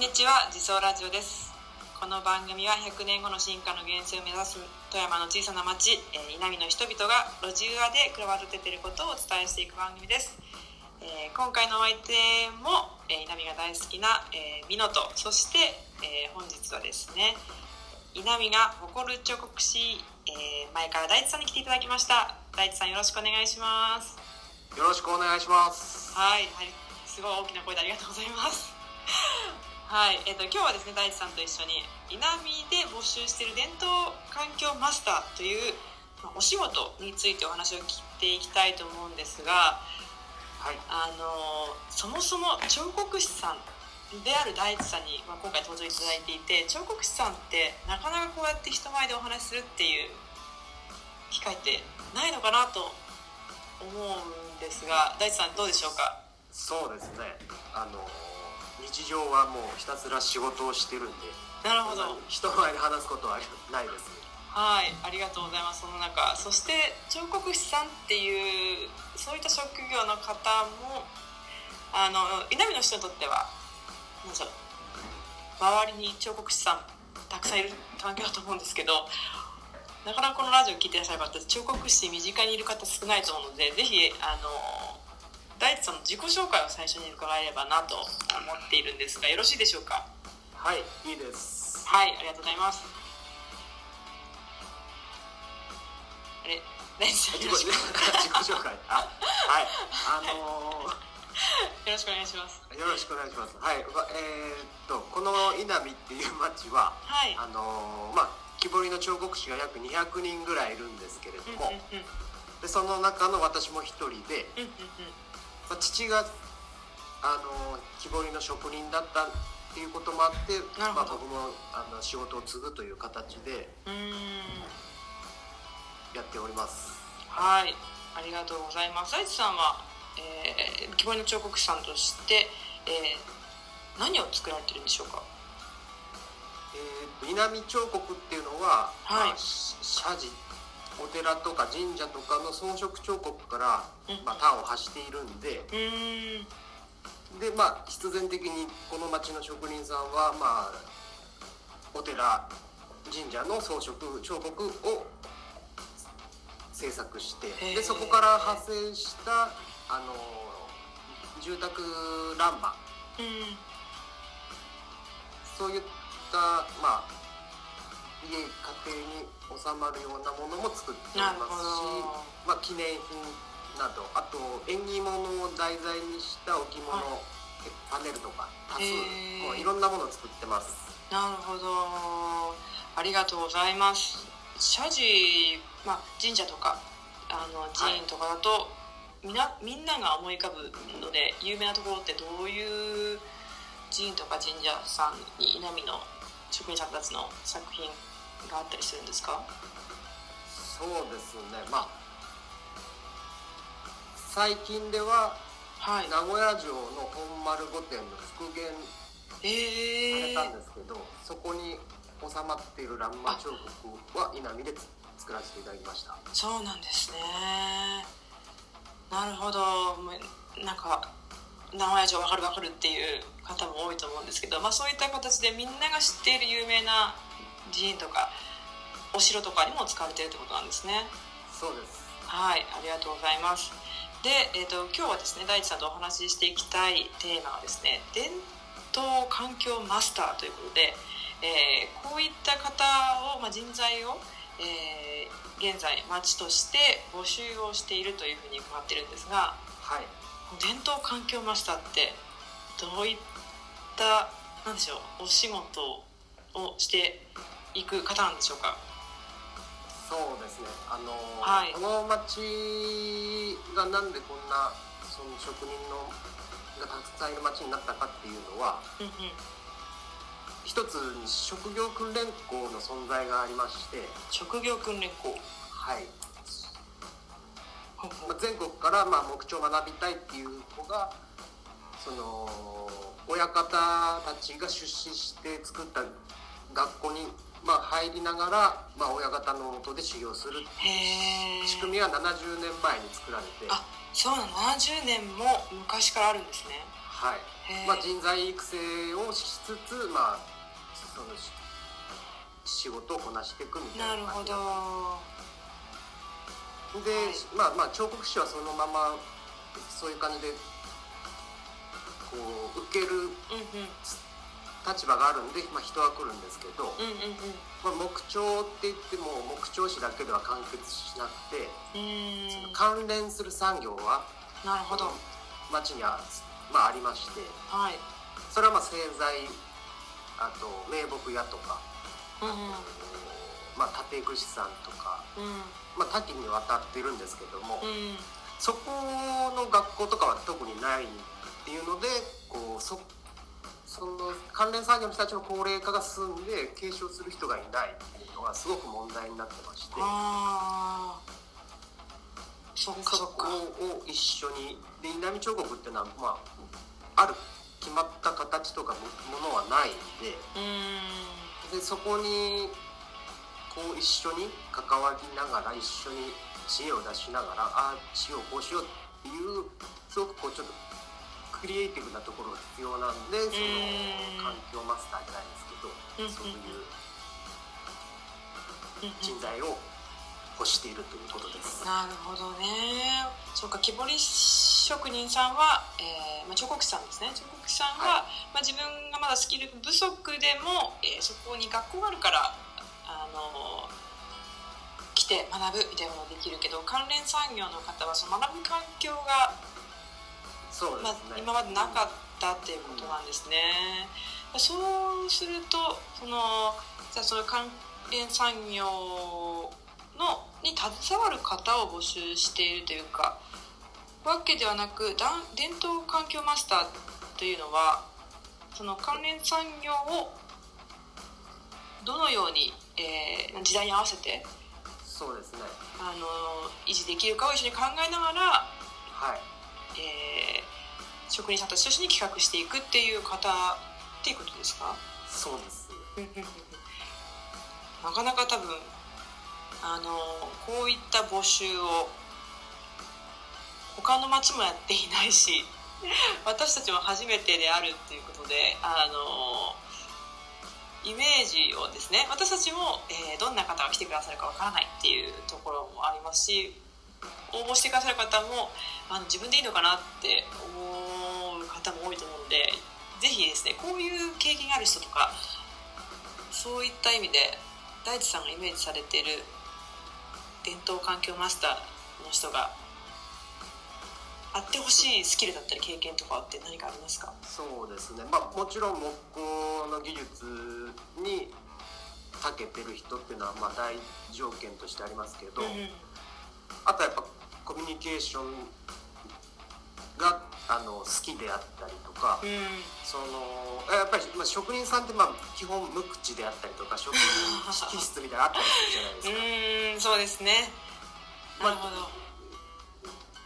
んにちは自走ラジオです。この番組は100年後の進化の源泉を目指す富山の小さな町、えー稲美の人々が路地裏で暮らわてていることをお伝えしていく番組です、えー今回のお相手も、えー稲美が大好きな、えー、美濃とそして、えー本日はですね稲美が誇る彫刻師、えー前から大地さんに来ていただきました。大地さんよろしくお願いします。よろしくお願いします。はい、はい、すごい大きな声でありがとうございます。はい、えっ、と今日はですね大地さんと一緒に稲見で募集している伝統環境マスターという、まあ、お仕事についてお話を聞いていきたいと思うんですが、はい。あのそもそも彫刻師さんである大地さんに、まあ、今回登場いただいていて彫刻師さんってなかなかこうやって人前でお話しするっていう機会ってないのかなと思うんですが大地さんどうでしょうか？そうですね。あの日常はもうひたすら仕事をしてるんで、なるほど人前で話すことはないです。はいありがとうございますその中そして彫刻師さんっていうそういった職業の方もあの稲見の人にとってはなんでしょう周りに彫刻師さんたくさんいる環境だと思うんですけどなかなかこのラジオ聞いてらっしゃる方彫刻師身近にいる方少ないと思うのでぜひあの大地さんの自己紹介を最初に伺えればなと思っているんですがよろしいでしょうか？はい、いいです。はい、ありがとうございます。あれ、大地さん自己紹介。あ、はい。あの よろしくお願いします。よろしくお願いします。はい。わえーっとこの稲見っていう町は、はい。あのまあ木彫りの彫刻師が約200人ぐらいいるんですけれどうんうんも、でその中の私も一人で。うんうんうんまあ父があの木彫りの職人だったっていうこともあって、まあ、僕もあの仕事を継ぐという形で。やっておりますはい、ありがとうございます。大地さんは、えー、木彫りの彫刻師さんとして、えー、何を作られてるんでしょうか？えーと稲見彫刻っていうのは、はいまあ、し社寺お寺とか神社とかの装飾彫刻から、うんまあ、端を発しているんで。で、まあ、必然的にこの町の職人さんは、まあ、お寺神社の装飾彫刻を制作してでそこから派生したあの住宅欄間うん。そういった、まあ、家家庭に収まるようなものも作っておりなるほますし、まあ、記念品などあと縁起物を題材にした置物、はいパネルとか多数へーもういろんなものを作ってますなるほど。ありがとうございます。社寺、まあ、神社とか、あの寺院とかだと、みなみんなが思い浮かぶので有名なところってどういう寺院とか神社さんに稲見の職人さんたちの作品があったりするんですか？そうですね。まあ最近でははい。名古屋城の本丸御殿の復元さえー、れたんですけど、そこに収まっている欄間彫刻は稲見で作らせていただきました。そうなんですね。なるほど。なんか名古屋城わかるわかるっていう方も多いと思うんですけど、まあ、そういった形でみんなが知っている有名な寺院とかお城とかにも使われているってことなんですね。そうです。はいありがとうございます。で、えー、と今日はですね大地さんとお話ししていきたいテーマはですね伝統環境マスターということで、えーこういった方を、まあ、人材を、えー現在町として募集をしているというふうに伺ってるんですがはい。伝統環境マスターってどういったなんでしょうお仕事をしていく方なんでしょうか？そうですね。あのーはい。この町がなんでこんなその職人のがたくさんいる町になったかっていうのはうんうん。一つに職業訓練校の存在がありまして。職業訓練校。はい、全国からまあ木彫を学びたいっていう子がその親方たちが出資して作った学校にまあ入りながら、まあ、親方のもとで修行する仕組みは70年前に作られて。あそうなの。70年も昔からあるんですね。はい。まあ、人材育成をしつつ、まあ、そのし仕事をこなしていくみたいななるほど。で、はい。まあまあ彫刻師はそのままそういう感じでこう受けるうんうん立場があるんで、まあ、人は来るんですけど、うんうんまあ、木彫って言っても木彫師だけでは完結しなくて、うん。うーん関連する産業はなるほど。町には、まあ、ありましてはい。それはまあ製材あと名木屋とか、うんうん。まあ、建具師さんとか、うん。まあ、多岐にわたってるんですけども、うん。そこの学校とかは特にないっていうのでこうそその関連産業の人たちの高齢化が進んで継承する人がいないっていうのがすごく問題になってましてそこを一緒にで稲見彫刻っていうのは、まあ、ある決まった形とかもものはないんででそこにこう一緒に関わりながら一緒に知恵を出しながらああしようこうしようっていうすごくこうちょっとクリエイティブなところが必要なんでそのうん環境マスターじゃないですけどうん。そういう人材を欲しているということです。なるほどね。そうか木彫り職人さんは、えーまあ、彫刻師さんですね。彫刻師さんは、まあ、自分がまだスキル不足でも、えーそこに学校があるからあの来て学ぶみたいなのができるけど関連産業の方はその学ぶ環境が、そうでまあすね、今までなかったっていうことなんですね。そうするとそのじゃあその関連産業のに携わる方を募集しているというかわけではなく伝統環境マスターというのはその関連産業をどのように、えー時代に合わせてそうですね。あの維持できるかを一緒に考えながらはいえー職人さんたちと一緒に企画していくっていう方っていうことですか？そうです。なかなか多分あのこういった募集を他の町もやっていないし 私たちも初めてであるっていうことであのイメージをですね私たちも、えーどんな方が来てくださるかわからないっていうところもありますし応募してくださる方もあの自分でいいのかなって思う方も多いと思うのでぜひですねこういう経験がある人とかそういった意味で大地さんがイメージされている伝統環境マスターの人があってほしいスキルだったり経験とかって何かありますか？そうですね。まあもちろん木工の技術に長けてる人っていうのはまあ大条件としてありますけど、うん。あとはやっぱコミュニケーションがあの好きであったりとか、うん。そのやっぱり、まあ、職人さんってまあ基本無口であったりとか 職人気質みたいなのあったりするじゃないですか。うんそうですね。まあなるほど。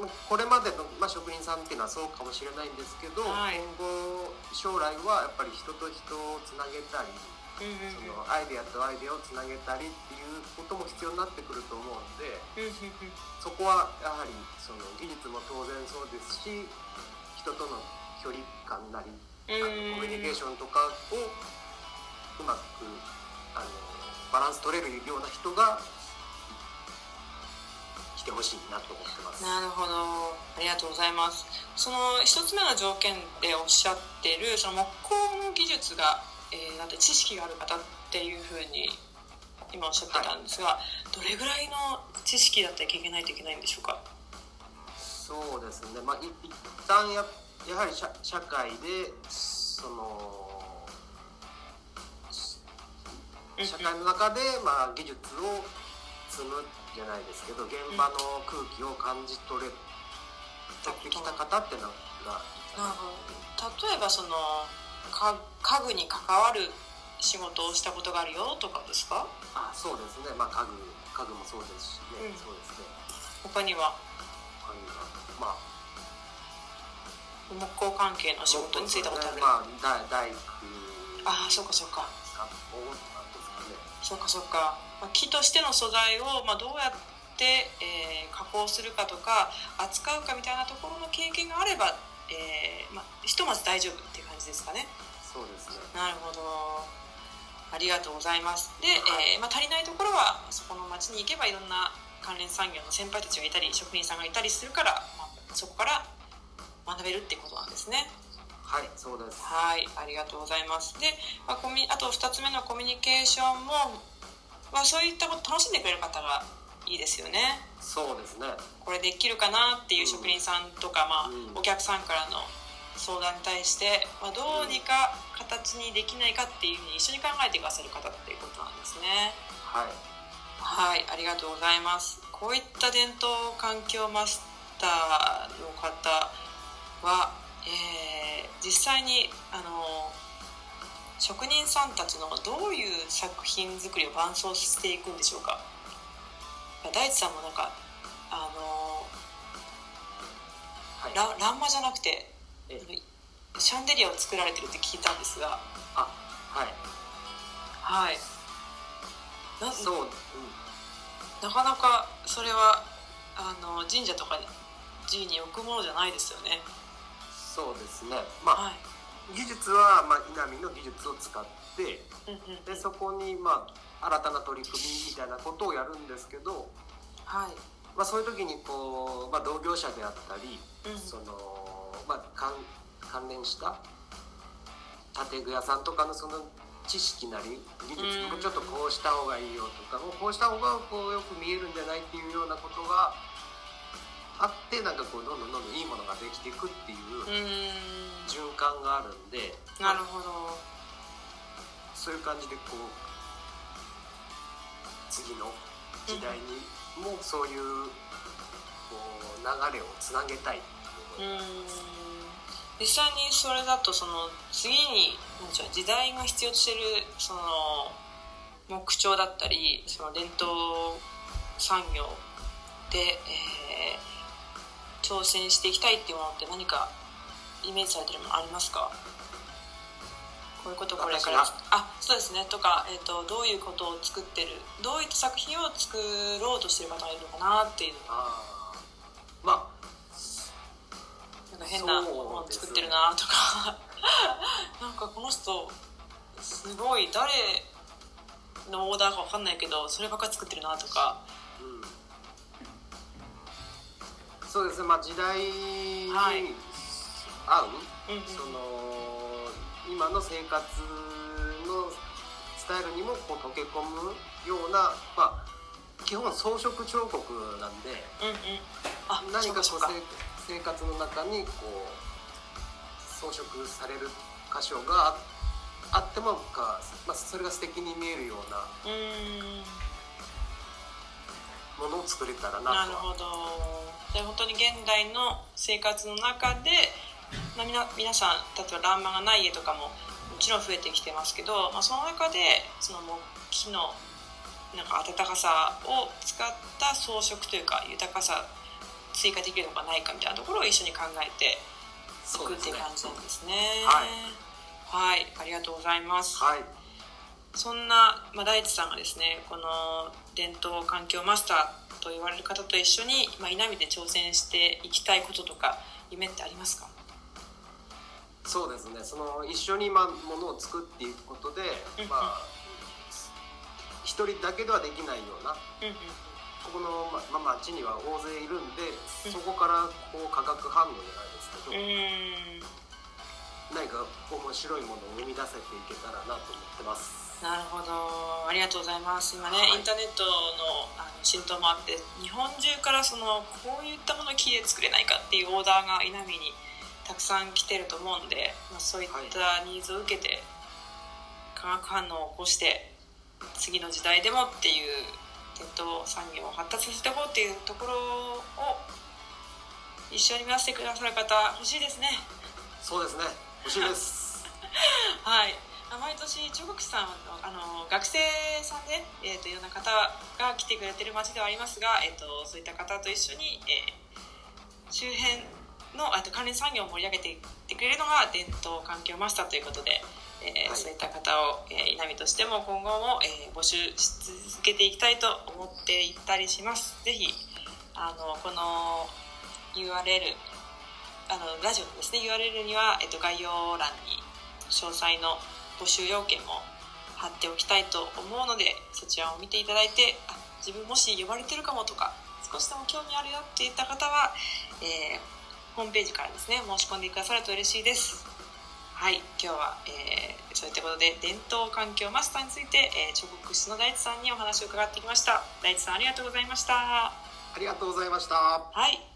もうこれまでの、まあ、職人さんっていうのはそうかもしれないんですけど、はい。今後将来はやっぱり人と人をつなげたり、そのアイデアとアイデアをつなげたりっていうことも必要になってくると思うんでそこはやはりその技術も当然そうですし人との距離感なりあのうんコミュニケーションとかをうまくあのバランス取れるような人が来てほしいなと思ってます。なるほど。ありがとうございます。その一つ目の条件でおっしゃっているその木工の技術が、えーなんて知識がある方っていうふうに今おっしゃってたんですが、どれぐらいの知識だったり経験ないといけないんでしょうか？そうですね、まあ、い一旦ややはり社社会でその社会の中で、まあ、技術を積むじゃないですけど現場の空気を感じ取れてきた方ってのがなるほど。例えばそのか家具に関わる仕事をしたことがあるよとかですか？あそうですね、まあ、家具家具もそうですしね、うん。そうですね。他には？他にはまあ。木工関係の仕事に就いたことある、まあ大大工。ああそうかそうか。そうかそうか、まあ、木としての素材を、まあ、どうやって、えー加工するかとか扱うかみたいなところの経験があればえーまあ、ひとまず大丈夫っていう感じですかね。そうですね。なるほど。ありがとうございます。で、はい。えーまあ、足りないところはそこの町に行けばいろんな関連産業の先輩たちがいたり職人さんがいたりするから、まあ、そこから学べるってことなんですね。はいそうです。はいありがとうございます。で、まあ、コミあと2つ目のコミュニケーションも、まあ、そういったこと楽しんでくれる方がいいですよね。そうですね。これできるかなっていう職人さんとか、まあうん。お客さんからの相談に対して、まあ、どうにか形にできないかっていうふうに一緒に考えてくださる方っていうことなんですね。はい。はいありがとうございます。こういった伝統環境マスターの方は、えー実際にあの職人さんたちのどういう作品作りを伴走していくんでしょうか？大地さんもなんかあのはい。ラ欄間じゃなくてえシャンデリアを作られてるって聞いたんですが。あはい。はい。なそう、うん、なかなかそれはあの神社とかに寺に置くものじゃないですよね。そうですね。まあ、はい。技術は、まあ、稲見の技術を使ってうんうん。でそこに、まあ、新たな取り組みみたいなことをやるんですけど、はい。まあ、そういう時にこう、まあ、同業者であったり、うん。そのまあ、関関連した建具屋さんとかのその知識なり技術うん。もちょっとこうした方がいいよとかもうこうした方がこうよく見えるんじゃないっていうようなことがあってなんかこうどんどんどんどんいいものができていくっていう循環があるんで、なるほど。そういう感じでこう次の時代にもそういうこう流れをつなげたいっていうん。実際にそれだとその次になんでしょう時代が必要としてるその木彫だったりその伝統産業で、えー挑戦していきたいっていうものって何かイメージされてるものありますか？こういうことこれからあそうですね。とか、えー、とどういうことを作ってるどういった作品を作ろうとしてる方がいるのかなっていう。ああまなんか変なものを作ってるなとか、なんかこの人すごい誰のオーダーか分かんないけどそればっかり作ってるなとか。あ、うん、そうですね。まあ時代に合う、はいうんうん。その今の生活のスタイルにもこう溶け込むようなまあ基本装飾彫刻なんでうんうん。あ何かこう生活の中にこう装飾される箇所がああってもか、まあ、それが素敵に見えるようなものを作れたらなとは。なるほど。で本当に現代の生活の中でまあみな皆さん例えば欄間がない家とかももちろん増えてきてますけど、まあ、その中でその木のなんか温かさを使った装飾というか豊かさ追加できるのかないかみたいなところを一緒に考えていくっていう感じなんですね。はい。はい、ありがとうございます、はい。そんな、まあ、大地さんがですねこの伝統環境マスターと言われる方と一緒に、まあ、稲見で挑戦していきたいこととか夢ってありますか？そうですね。その一緒にまあものを作っていくことでまあ一人だけではできないようなここの、ままあ、町には大勢いるんでうん。そこからこう化学反応じゃないですけど、何か面白いものを生み出せていけたらなと思ってます。なるほど。ありがとうございます。今ね、はい。インターネットのあの浸透もあって日本中からそのこういったものを木で作れないかっていうオーダーが稲見にたくさん来てると思うんで、まあ、そういったニーズを受けて化学反応を起こして次の時代でもっていう伝統産業を発達させていこうっていうところを一緒に目指してくださる方欲しいですね。そうですね。欲しいです。はい、あ毎年中国さんはあの学生さんで、えー、といろんな方が来てくれてる街ではありますが、えー、とそういった方と一緒に、えー周辺のあと関連産業を盛り上げていってくれるのが伝統環境マスターということで、えーはい。そういった方を、えー、稲見としても今後も、えー募集し続けていきたいと思っていったりします。ぜひあのこの URL あのラジオのですね URL には、えっと、概要欄に詳細の募集要件も貼っておきたいと思うのでそちらを見ていただいてあ自分もし呼ばれてるかもとか少しでも興味あるよって言った方は、えー、ホームページからですね申し込んでくださると嬉しいです。はい今日は、えー、そういったことで伝統環境マスターについて、えー、彫刻師の大地さんにお話を伺ってきました。大地さんありがとうございました。ありがとうございました。はい